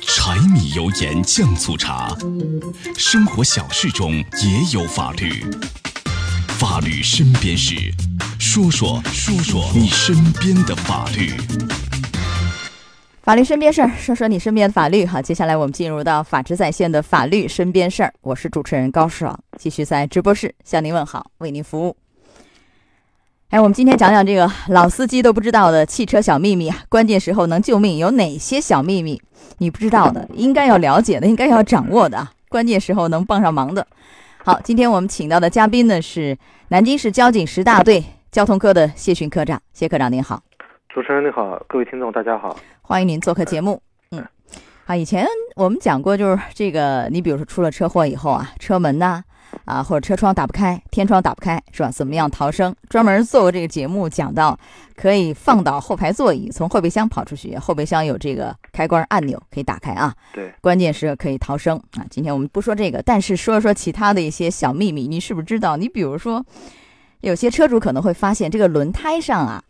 柴米油盐酱醋茶，生活小事中也有法律。法律身边事，说说说说你身边的法律。法律身边事儿，说说你身边的法律。好，接下来我们进入到法治在线的法律身边事儿。我是主持人高爽，继续在直播室向您问好，为您服务。哎，我们今天讲讲这个老司机都不知道的汽车小秘密啊，关键时候能救命有哪些小秘密？你不知道的，应该要了解的，应该要掌握的啊，关键时候能帮上忙的。好，今天我们请到的嘉宾呢是南京市交警十大队交通科的谢训科长，谢科长您好。主持人你好，各位听众大家好。欢迎您做客节目。嗯，啊，以前我们讲过，就是这个，你比如说出了车祸以后啊，车门呐，啊，或者车窗打不开，天窗打不开，是吧？怎么样逃生？专门做过这个节目，讲到可以放倒后排座椅，从后备箱跑出去，后备箱有这个开关按钮可以打开啊。对，关键时刻可以逃生啊。今天我们不说这个，但是说说其他的一些小秘密，你是不是知道？你比如说，有些车主可能会发现这个轮胎上啊，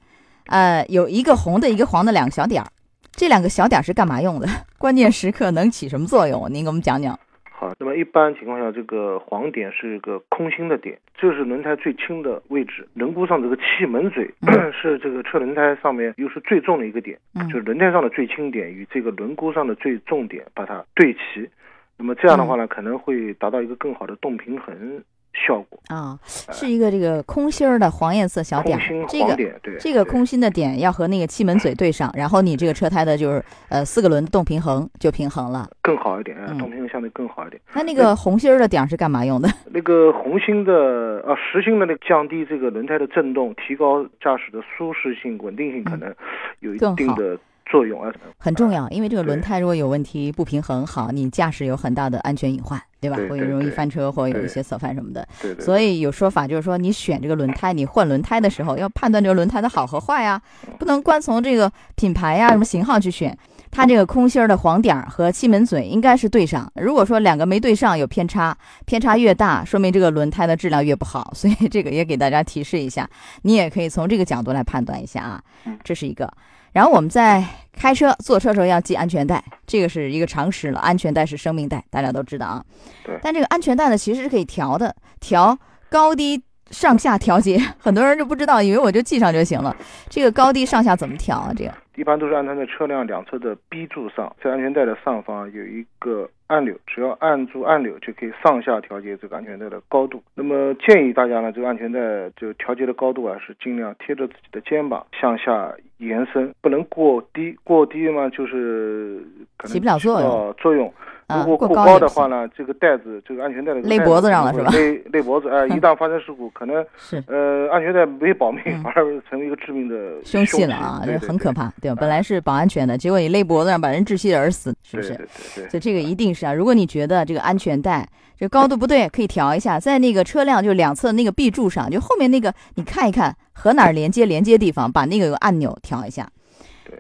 呃，有一个红的，一个黄的两个小点儿。这两个小点儿是干嘛用的？关键时刻能起什么作用？您给我们讲讲。好，那么一般情况下，这个黄点是一个空心的点，这是轮胎最轻的位置。轮毂上这个气门嘴 是这个车轮胎上面又是最重的一个点，就是轮胎上的最轻点与这个轮毂上的最重点把它对齐，那么这样的话呢，可能会达到一个更好的动平衡。效果。啊，是一个这个空心儿的黄颜色小点，这个这个空心的点要和那个气门嘴对上，然后你这个车胎的就是呃四个轮动平衡就平衡了，更好一点，动平衡相对更好一点。那那个红心儿的点是干嘛用的？那个红心的啊实心的那个降低这个轮胎的震动，提高驾驶的舒适性、稳定性，可能有一定的。作用啊，很重要，因为这个轮胎如果有问题不平衡，好，你驾驶有很大的安全隐患，对吧？会容易翻车或有一些侧翻什么的。对对。所以有说法就是说，你选这个轮胎，你换轮胎的时候要判断这个轮胎的好和坏啊，不能光从这个品牌呀、什么型号去选。它这个空心儿的黄点儿和气门嘴应该是对上。如果说两个没对上，有偏差，偏差越大，说明这个轮胎的质量越不好。所以这个也给大家提示一下，你也可以从这个角度来判断一下啊。这是一个。然后我们在开车、坐车时候要系安全带，这个是一个常识了。安全带是生命带，大家都知道啊。对。但这个安全带呢，其实是可以调的，调高低上下调节。很多人就不知道，以为我就系上就行了。这个高低上下怎么调啊？这个一般都是安装在车辆两侧的 B 柱上，在安全带的上方有一个。按钮只要按住按钮就可以上下调节这个安全带的高度。那么建议大家呢，这个安全带就调节的高度啊，是尽量贴着自己的肩膀向下延伸，不能过低。过低嘛，就是起不了作用。作用。如果过高的话呢，这个带子，这个安全带的勒脖子上了是吧？勒勒脖子，哎，一旦发生事故，可能是呃，安全带没保命，反而成为一个致命的凶器了啊，这很可怕，对吧？本来是保安全的，结果你勒脖子上，把人窒息而死，是不是？对对对。所以这个一定是。啊，如果你觉得这个安全带这高度不对，可以调一下，在那个车辆就两侧那个 B 柱上，就后面那个你看一看和哪儿连接连接地方，把那个按钮调一下。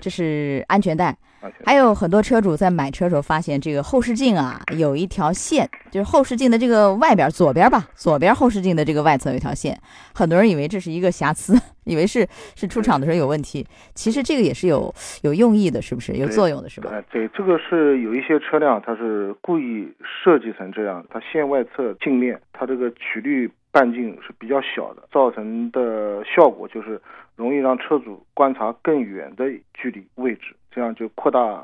这是安全带。还有很多车主在买车时候发现，这个后视镜啊有一条线，就是后视镜的这个外边左边吧，左边后视镜的这个外侧有一条线，很多人以为这是一个瑕疵，以为是是出厂的时候有问题，其实这个也是有有用意的，是不是有作用的，是吧？对，这个是有一些车辆它是故意设计成这样，它线外侧镜面它这个曲率半径是比较小的，造成的效果就是容易让车主观察更远的距离位置。这样就扩大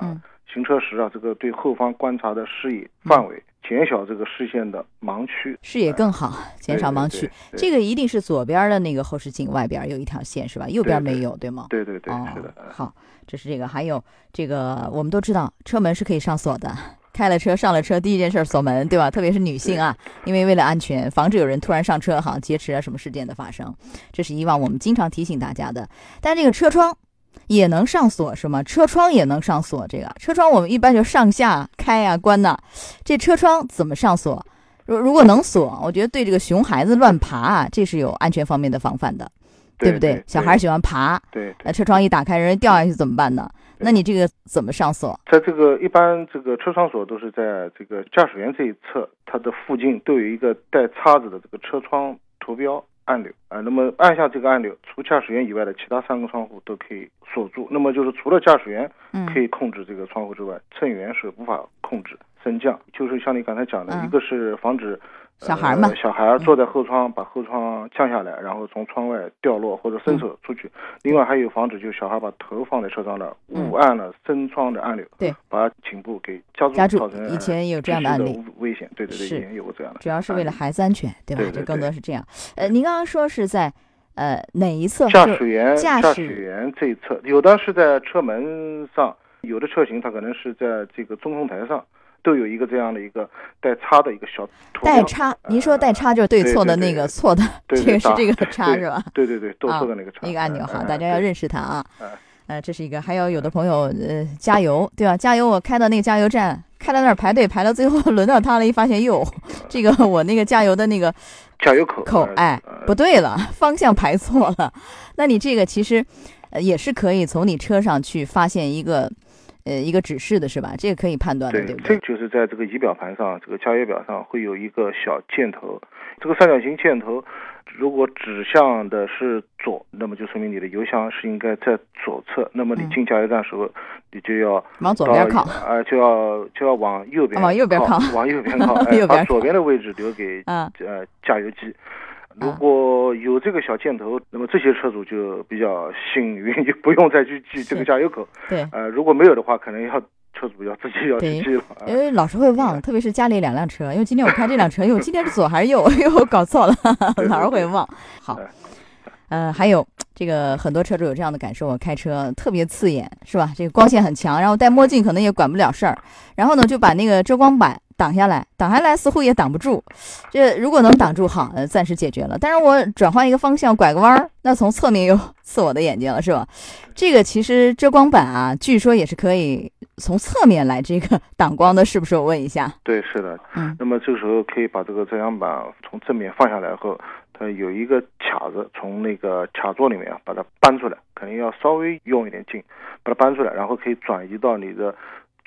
行车时啊，这个对后方观察的视野范围，减小这个视线的盲区，视野更好，减少盲区。这个一定是左边的那个后视镜外边有一条线是吧？右边没有对吗？对对对，是的。好，这是这个，还有这个，我们都知道车门是可以上锁的。开了车上了车，第一件事锁门，对吧？特别是女性啊，因为为了安全，防止有人突然上车好像劫持啊什么事件的发生，这是以往我们经常提醒大家的。但这个车窗。也能上锁是吗？车窗也能上锁，这个车窗我们一般就上下开呀关呐。这车窗怎么上锁？如如果能锁，我觉得对这个熊孩子乱爬啊，这是有安全方面的防范的，对不对？小孩喜欢爬，对，那车窗一打开，人掉下去怎么办呢？那你这个怎么上锁？在这个一般这个车窗锁都是在这个驾驶员这一侧，它的附近都有一个带叉子的这个车窗图标。按钮啊，那么按下这个按钮，除驾驶员以外的其他三个窗户都可以锁住。那么就是除了驾驶员可以控制这个窗户之外，乘员是无法控制升降。就是像你刚才讲的，一个是防止。小孩嘛，小孩坐在后窗，把后窗降下来，然后从窗外掉落或者伸手出去。另外还有防止，就小孩把头放在车上了，误按了升窗的按钮，对，把颈部给夹住，造成以前有这样的案例，危险。对对对，以前有过这样的。主要是为了孩子安全，对吧？就更多是这样。呃，您刚刚说是在呃哪一侧？驾驶员驾驶员这一侧，有的是在车门上，有的车型它可能是在这个中控台上。都有一个这样的一个带叉的一个小图带叉，您说带叉就是对错的那个错的，这个是这个叉是吧？对对对，对错的那个叉，一个按钮哈，大家要认识它啊。呃，这是一个，还有有的朋友呃加油对吧？加油，我开到那个加油站，开到那儿排队排到最后轮到他了，一发现哟，这个我那个加油的那个加油口口哎不对了，方向排错了。那你这个其实呃也是可以从你车上去发现一个。呃，一个指示的是吧？这个可以判断的，对不对？这就是在这个仪表盘上，这个加油表上会有一个小箭头。这个三角形箭头如果指向的是左，那么就说明你的油箱是应该在左侧。那么你进加油站时候，你就要往左边靠，啊，就要就要往右边往右边靠，往右边 靠，把左边的位置留给呃加油机。如果有这个小箭头，那么这些车主就比较幸运，就不用再去记这个加油口。对，呃，如果没有的话，可能要车主要自己要去记了。因为老是会忘，特别是家里两辆车，因为今天我开这辆车，因为我今天是左还是右，又我搞错了，老是会忘。好，呃，还有这个很多车主有这样的感受，我开车特别刺眼，是吧？这个光线很强，然后戴墨镜可能也管不了事儿，然后呢就把那个遮光板。挡下来，挡下来似乎也挡不住。这如果能挡住，好，呃，暂时解决了。但是我转换一个方向，拐个弯儿，那从侧面又刺我的眼睛了，是吧？这个其实遮光板啊，据说也是可以从侧面来这个挡光的，是不是？我问一下。对，是的。嗯。那么这个时候可以把这个遮阳板从正面放下来后，它有一个卡子，从那个卡座里面把它搬出来，肯定要稍微用一点劲，把它搬出来，然后可以转移到你的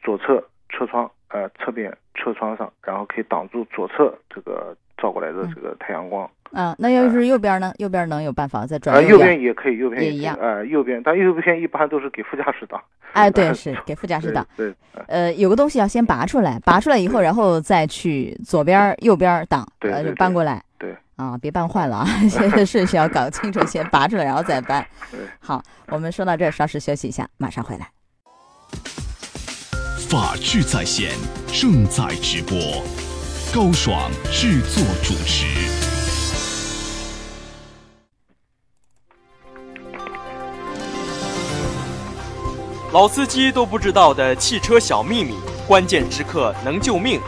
左侧车窗。呃，侧边车窗上，然后可以挡住左侧这个照过来的这个太阳光。啊，那要是右边呢？右边能有办法再转？右边也可以，右边也一样。呃，右边，但右边一般都是给副驾驶挡。哎，对，是给副驾驶挡。对。呃，有个东西要先拔出来，拔出来以后，然后再去左边、右边挡，呃，就搬过来。对。啊，别搬坏了啊！顺序要搞清楚，先拔出来，然后再搬。对。好，我们说到这儿，稍事休息一下，马上回来。法治在线正在直播，高爽制作主持。老司机都不知道的汽车小秘密，关键时刻能救命。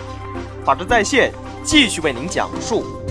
法治在线继续为您讲述。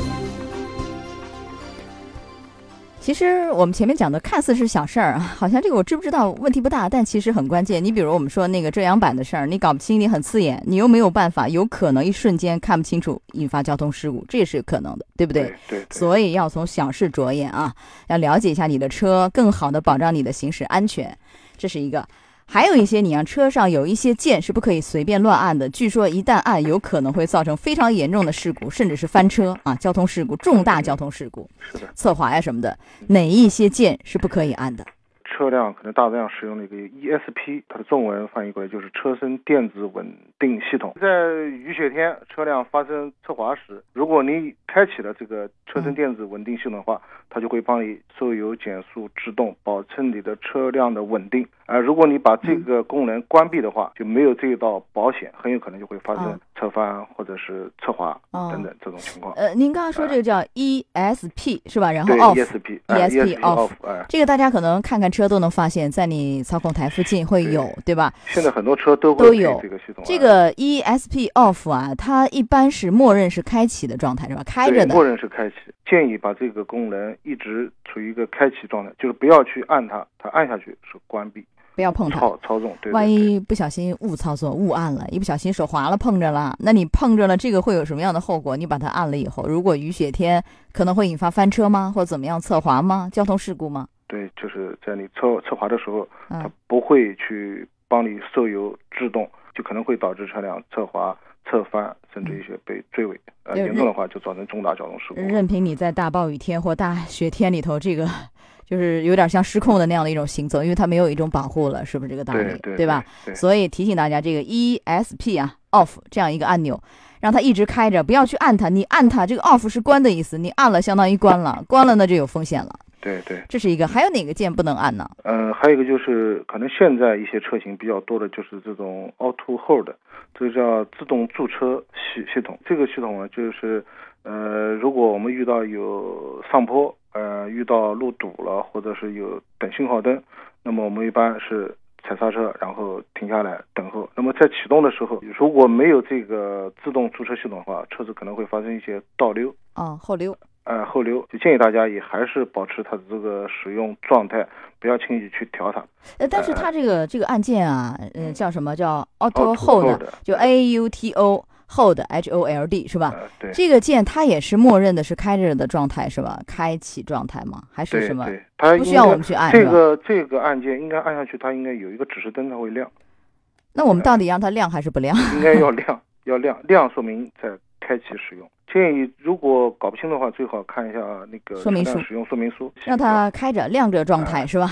其实我们前面讲的看似是小事儿啊，好像这个我知不知道问题不大，但其实很关键。你比如我们说那个遮阳板的事儿，你搞不清，你很刺眼，你又没有办法，有可能一瞬间看不清楚，引发交通事故，这也是有可能的，对不对？对。所以要从小事着眼啊，要了解一下你的车，更好的保障你的行驶安全，这是一个。还有一些，你让车上有一些键是不可以随便乱按的。据说一旦按，有可能会造成非常严重的事故，甚至是翻车啊！交通事故，重大交通事故，侧滑呀什么的，哪一些键是不可以按的？车辆可能大量使用的一个 ESP，它的中文翻译过来就是车身电子稳定系统。在雨雪天，车辆发生侧滑时，如果你开启了这个车身电子稳定系统的话，它就会帮你收油、减速、制动，保证你的车辆的稳定。啊，如果你把这个功能关闭的话，就没有这一道保险，很有可能就会发生侧翻或者是侧滑等等这种情况。呃，您刚刚说这个叫 ESP 是吧？然后 off，ESP off，这个大家可能看看车都能发现，在你操控台附近会有，对吧？现在很多车都都有这个系统。这个 ESP off 啊，它一般是默认是开启的状态，是吧？开着的。默认是开启，建议把这个功能一直处于一个开启状态，就是不要去按它，它按下去是关闭。不要碰它，操操纵，万一不小心误操作、误按了，一不小心手滑了碰着了，那你碰着了，这个会有什么样的后果？你把它按了以后，如果雨雪天可能会引发翻车吗？或怎么样侧滑吗？交通事故吗？对，就是在你侧侧滑的时候，它不会去帮你受油制动，就可能会导致车辆侧滑、侧翻，甚至一些被追尾。呃，严重的话就造成重大交通事故。任凭你在大暴雨天或大雪天里头，这个就是有点像失控的那样的一种行走，因为它没有一种保护了，是不是这个道理？对对吧？？对，所以提醒大家，这个 ESP 啊 off 这样一个按钮，让它一直开着，不要去按它。你按它，这个 off 是关的意思，你按了相当于关了，关了那就有风险了。对对。这是一个，还有哪个键不能按呢？呃，还有一个就是，可能现在一些车型比较多的就是这种 Auto Hold，这个叫自动驻车系系统。这个系统呢，就是呃，如果我们遇到有上坡，呃，遇到路堵了，或者是有等信号灯，那么我们一般是踩刹车，然后停下来等候。那么在启动的时候，如果没有这个自动驻车系统的话，车子可能会发生一些倒溜。哦，后溜。呃，后溜就建议大家也还是保持它的这个使用状态，不要轻易去调它。呃，但是它这个这个按键啊，呃，叫什么叫 Auto Auto Hold，Hold 就 A U T O Hold H O L D 是吧？呃，对，这个键它也是默认的是开着的状态是吧？开启状态吗？还是什么？对，它不需要我们去按这？个这个按键应该按下去，它应该有一个指示灯，它会亮，那我们到底让它亮还是不亮？应该要 亮，要亮，亮说明在开启使用。建议如果搞不清的话，最好看一下那个说明书使用说明书，让它开着亮着状啊态是吧？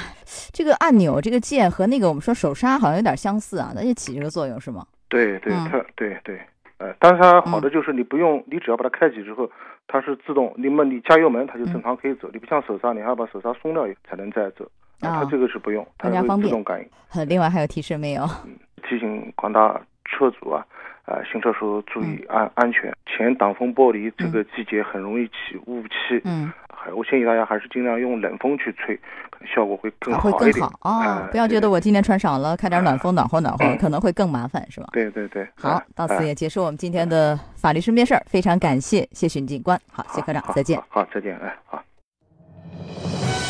这个按钮这个键和那个我们说手刹好像有点相似啊，那就起这个作用是吗？对对，嗯它对对，呃，但是它好的就是你不用，你只要把它开启之后，它是自动，你们你加油门，它就正常可以走，你不像手刹，你还要把手刹松掉才能再走。啊它这个是不用，它会更加方便自动感应。呃，另外还有提示没有？提醒广大车主啊，呃，行车时候注意安、安全。前挡风玻璃这个季节很容易起雾气，嗯，还我建议大家还是尽量用冷风去吹，可能效果会更啊会好一点。更好哦哎。不要觉得我今天穿少了，开点暖 风暖和暖和，嗯 可能会更麻烦是吧？对对对，好到此也结束我们今天的法律身边事儿，非常感谢谢巡警官，好，谢科长，再见。好，好再见，哎，好。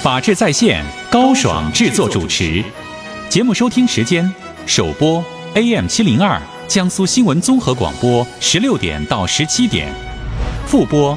法治在线，高爽制作主持。节目收听时间：首播 AM 七零二江苏新闻综合广播十六点到十七点，复播